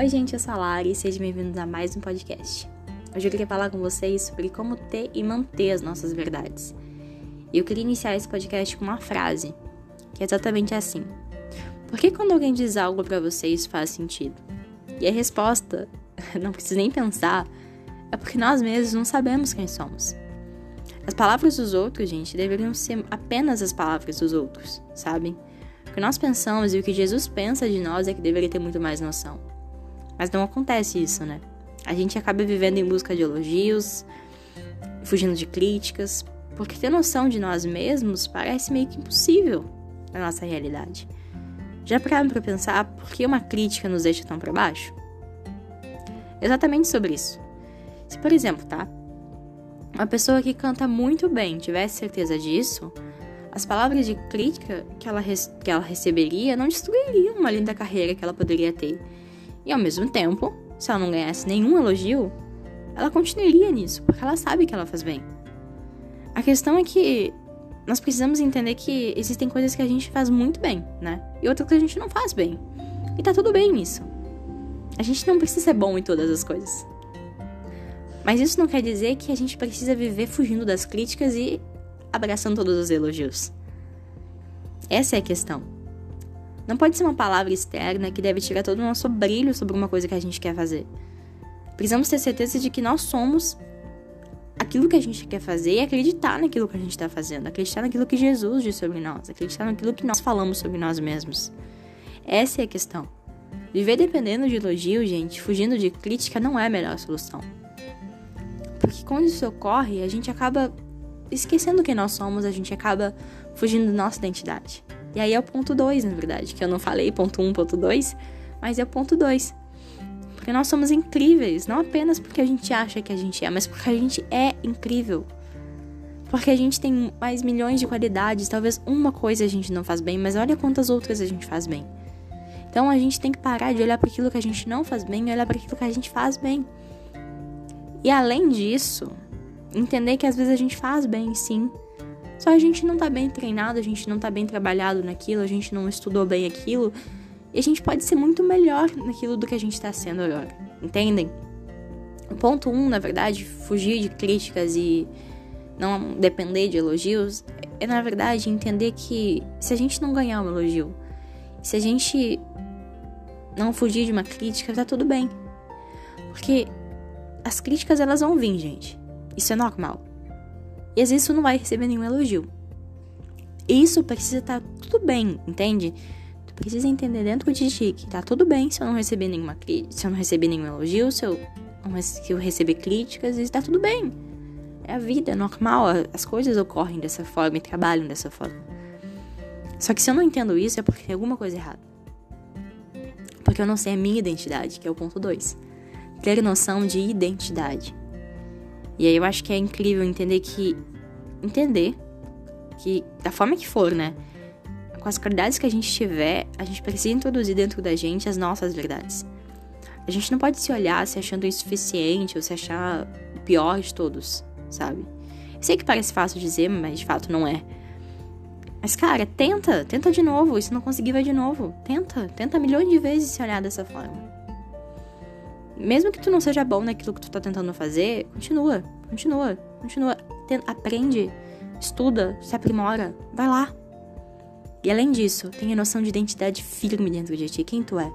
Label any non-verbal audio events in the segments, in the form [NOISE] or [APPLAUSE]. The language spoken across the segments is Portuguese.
Oi, gente, eu sou a Lara e sejam bem-vindos a mais um podcast. Hoje eu queria falar com vocês sobre como ter e manter as nossas verdades. E eu queria iniciar esse podcast com uma frase, que é exatamente assim: Por que quando alguém diz algo para você isso faz sentido? E a resposta, [LAUGHS] não precisa nem pensar, é porque nós mesmos não sabemos quem somos. As palavras dos outros, gente, deveriam ser apenas as palavras dos outros, sabem? O que nós pensamos e o que Jesus pensa de nós é que deveria ter muito mais noção. Mas não acontece isso, né? A gente acaba vivendo em busca de elogios, fugindo de críticas, porque ter noção de nós mesmos parece meio que impossível na nossa realidade. Já pararam para pensar por que uma crítica nos deixa tão para baixo? Exatamente sobre isso. Se, por exemplo, tá? Uma pessoa que canta muito bem tivesse certeza disso, as palavras de crítica que ela, que ela receberia não destruiriam uma linda carreira que ela poderia ter. E ao mesmo tempo, se ela não ganhasse nenhum elogio, ela continuaria nisso, porque ela sabe que ela faz bem. A questão é que nós precisamos entender que existem coisas que a gente faz muito bem, né? E outras que a gente não faz bem. E tá tudo bem nisso. A gente não precisa ser bom em todas as coisas. Mas isso não quer dizer que a gente precisa viver fugindo das críticas e abraçando todos os elogios. Essa é a questão. Não pode ser uma palavra externa que deve tirar todo o nosso brilho sobre uma coisa que a gente quer fazer. Precisamos ter certeza de que nós somos aquilo que a gente quer fazer e acreditar naquilo que a gente está fazendo, acreditar naquilo que Jesus diz sobre nós, acreditar naquilo que nós falamos sobre nós mesmos. Essa é a questão. Viver dependendo de elogio, gente, fugindo de crítica, não é a melhor solução. Porque quando isso ocorre, a gente acaba esquecendo quem nós somos, a gente acaba fugindo da nossa identidade. E aí é o ponto 2, na verdade, que eu não falei ponto 1, um, ponto 2, mas é o ponto 2. Porque nós somos incríveis, não apenas porque a gente acha que a gente é, mas porque a gente é incrível. Porque a gente tem mais milhões de qualidades, talvez uma coisa a gente não faz bem, mas olha quantas outras a gente faz bem. Então a gente tem que parar de olhar para aquilo que a gente não faz bem e olhar para aquilo que a gente faz bem. E além disso, entender que às vezes a gente faz bem, sim. Só a gente não tá bem treinado, a gente não tá bem trabalhado naquilo, a gente não estudou bem aquilo. E a gente pode ser muito melhor naquilo do que a gente tá sendo agora. Entendem? O ponto um, na verdade, fugir de críticas e não depender de elogios, é na verdade entender que se a gente não ganhar um elogio, se a gente não fugir de uma crítica, tá tudo bem. Porque as críticas elas vão vir, gente. Isso é normal. E às vezes tu não vai receber nenhum elogio. Isso precisa estar tá tudo bem, entende? Tu precisa entender dentro de ti que tá tudo bem se eu não receber nenhuma se eu não receber nenhum elogio, se eu, se eu receber críticas, está tudo bem. É a vida, é normal, as coisas ocorrem dessa forma e trabalham dessa forma. Só que se eu não entendo isso é porque tem alguma coisa errada. Porque eu não sei a minha identidade, que é o ponto 2 ter noção de identidade. E aí eu acho que é incrível entender que. Entender que, da forma que for, né? Com as qualidades que a gente tiver, a gente precisa introduzir dentro da gente as nossas verdades. A gente não pode se olhar se achando insuficiente ou se achar o pior de todos, sabe? Eu sei que parece fácil dizer, mas de fato não é. Mas, cara, tenta, tenta de novo. E se não conseguir, vai de novo. Tenta, tenta milhões de vezes se olhar dessa forma mesmo que tu não seja bom naquilo que tu tá tentando fazer, continua, continua, continua. aprende, estuda, se aprimora, vai lá. E além disso, tenha noção de identidade firme dentro de ti, quem tu é,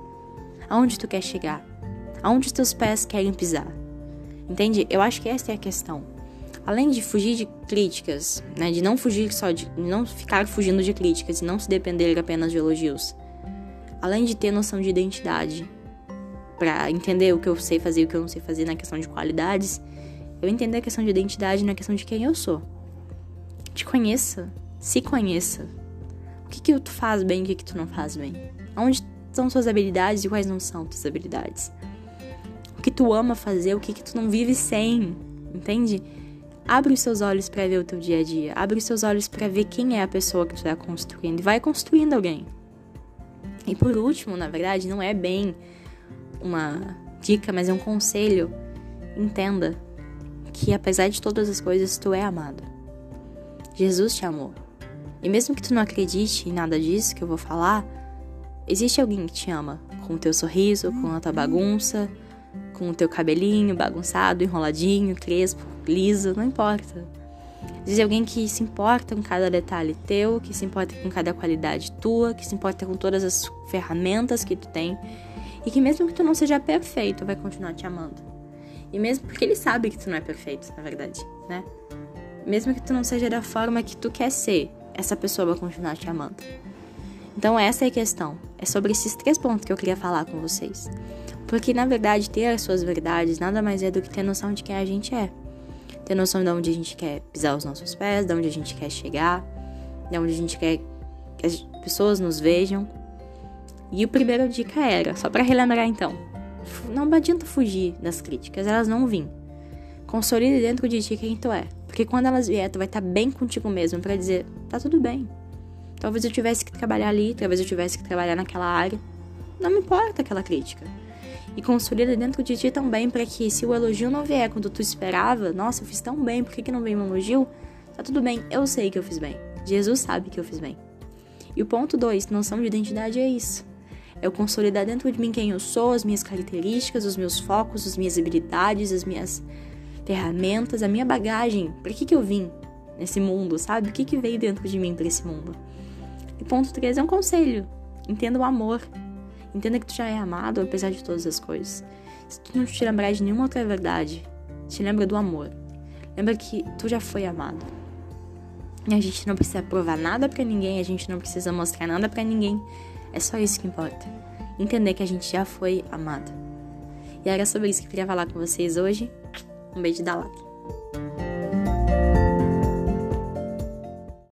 aonde tu quer chegar, aonde os teus pés querem pisar. Entende? Eu acho que essa é a questão. Além de fugir de críticas, né, de não fugir só de não ficar fugindo de críticas e não se depender apenas de elogios. Além de ter noção de identidade, para entender o que eu sei fazer e o que eu não sei fazer na questão de qualidades, eu entender a questão de identidade na questão de quem eu sou. Te conheça, se conheça. O que que tu faz bem e o que que tu não faz bem? Onde são suas habilidades e quais não são tuas habilidades? O que tu ama fazer, o que que tu não vive sem, entende? Abre os seus olhos para ver o teu dia a dia. Abre os seus olhos para ver quem é a pessoa que tu está construindo. E vai construindo alguém. E por último, na verdade, não é bem uma dica, mas é um conselho. Entenda que apesar de todas as coisas, tu é amado. Jesus te amou. E mesmo que tu não acredite em nada disso que eu vou falar, existe alguém que te ama com o teu sorriso, com a tua bagunça, com o teu cabelinho bagunçado, enroladinho, crespo, liso, não importa. Existe alguém que se importa com cada detalhe teu, que se importa com cada qualidade tua, que se importa com todas as ferramentas que tu tem e que mesmo que tu não seja perfeito, vai continuar te amando. E mesmo porque ele sabe que tu não é perfeito, na verdade, né? Mesmo que tu não seja da forma que tu quer ser, essa pessoa vai continuar te amando. Então essa é a questão. É sobre esses três pontos que eu queria falar com vocês. Porque na verdade ter as suas verdades nada mais é do que ter noção de quem a gente é. Ter noção de onde a gente quer pisar os nossos pés, de onde a gente quer chegar, de onde a gente quer que as pessoas nos vejam. E a primeira dica era, só para relembrar então, não adianta fugir das críticas, elas não vêm. Consolide dentro de ti quem tu é, porque quando elas vier, tu vai estar tá bem contigo mesmo para dizer, tá tudo bem, Talvez eu tivesse que trabalhar ali, talvez eu tivesse que trabalhar naquela área. Não me importa aquela crítica. E consolida dentro de ti também para que se o elogio não vier quando tu esperava, nossa, eu fiz tão bem, por que, que não veio um elogio? Tá tudo bem, eu sei que eu fiz bem. Jesus sabe que eu fiz bem. E o ponto 2, noção de identidade é isso. Eu consolidar dentro de mim quem eu sou, as minhas características, os meus focos, as minhas habilidades, as minhas ferramentas, a minha bagagem. Para que, que eu vim nesse mundo, sabe? O que, que veio dentro de mim para esse mundo? E ponto 3 é um conselho. Entenda o amor. Entenda que tu já é amado apesar de todas as coisas. Se tu não te lembrar de nenhuma outra verdade, te lembra do amor. Lembra que tu já foi amado. A gente não precisa provar nada para ninguém, a gente não precisa mostrar nada para ninguém. É só isso que importa. Entender que a gente já foi amado. E era sobre isso que eu queria falar com vocês hoje. Um beijo da Lata.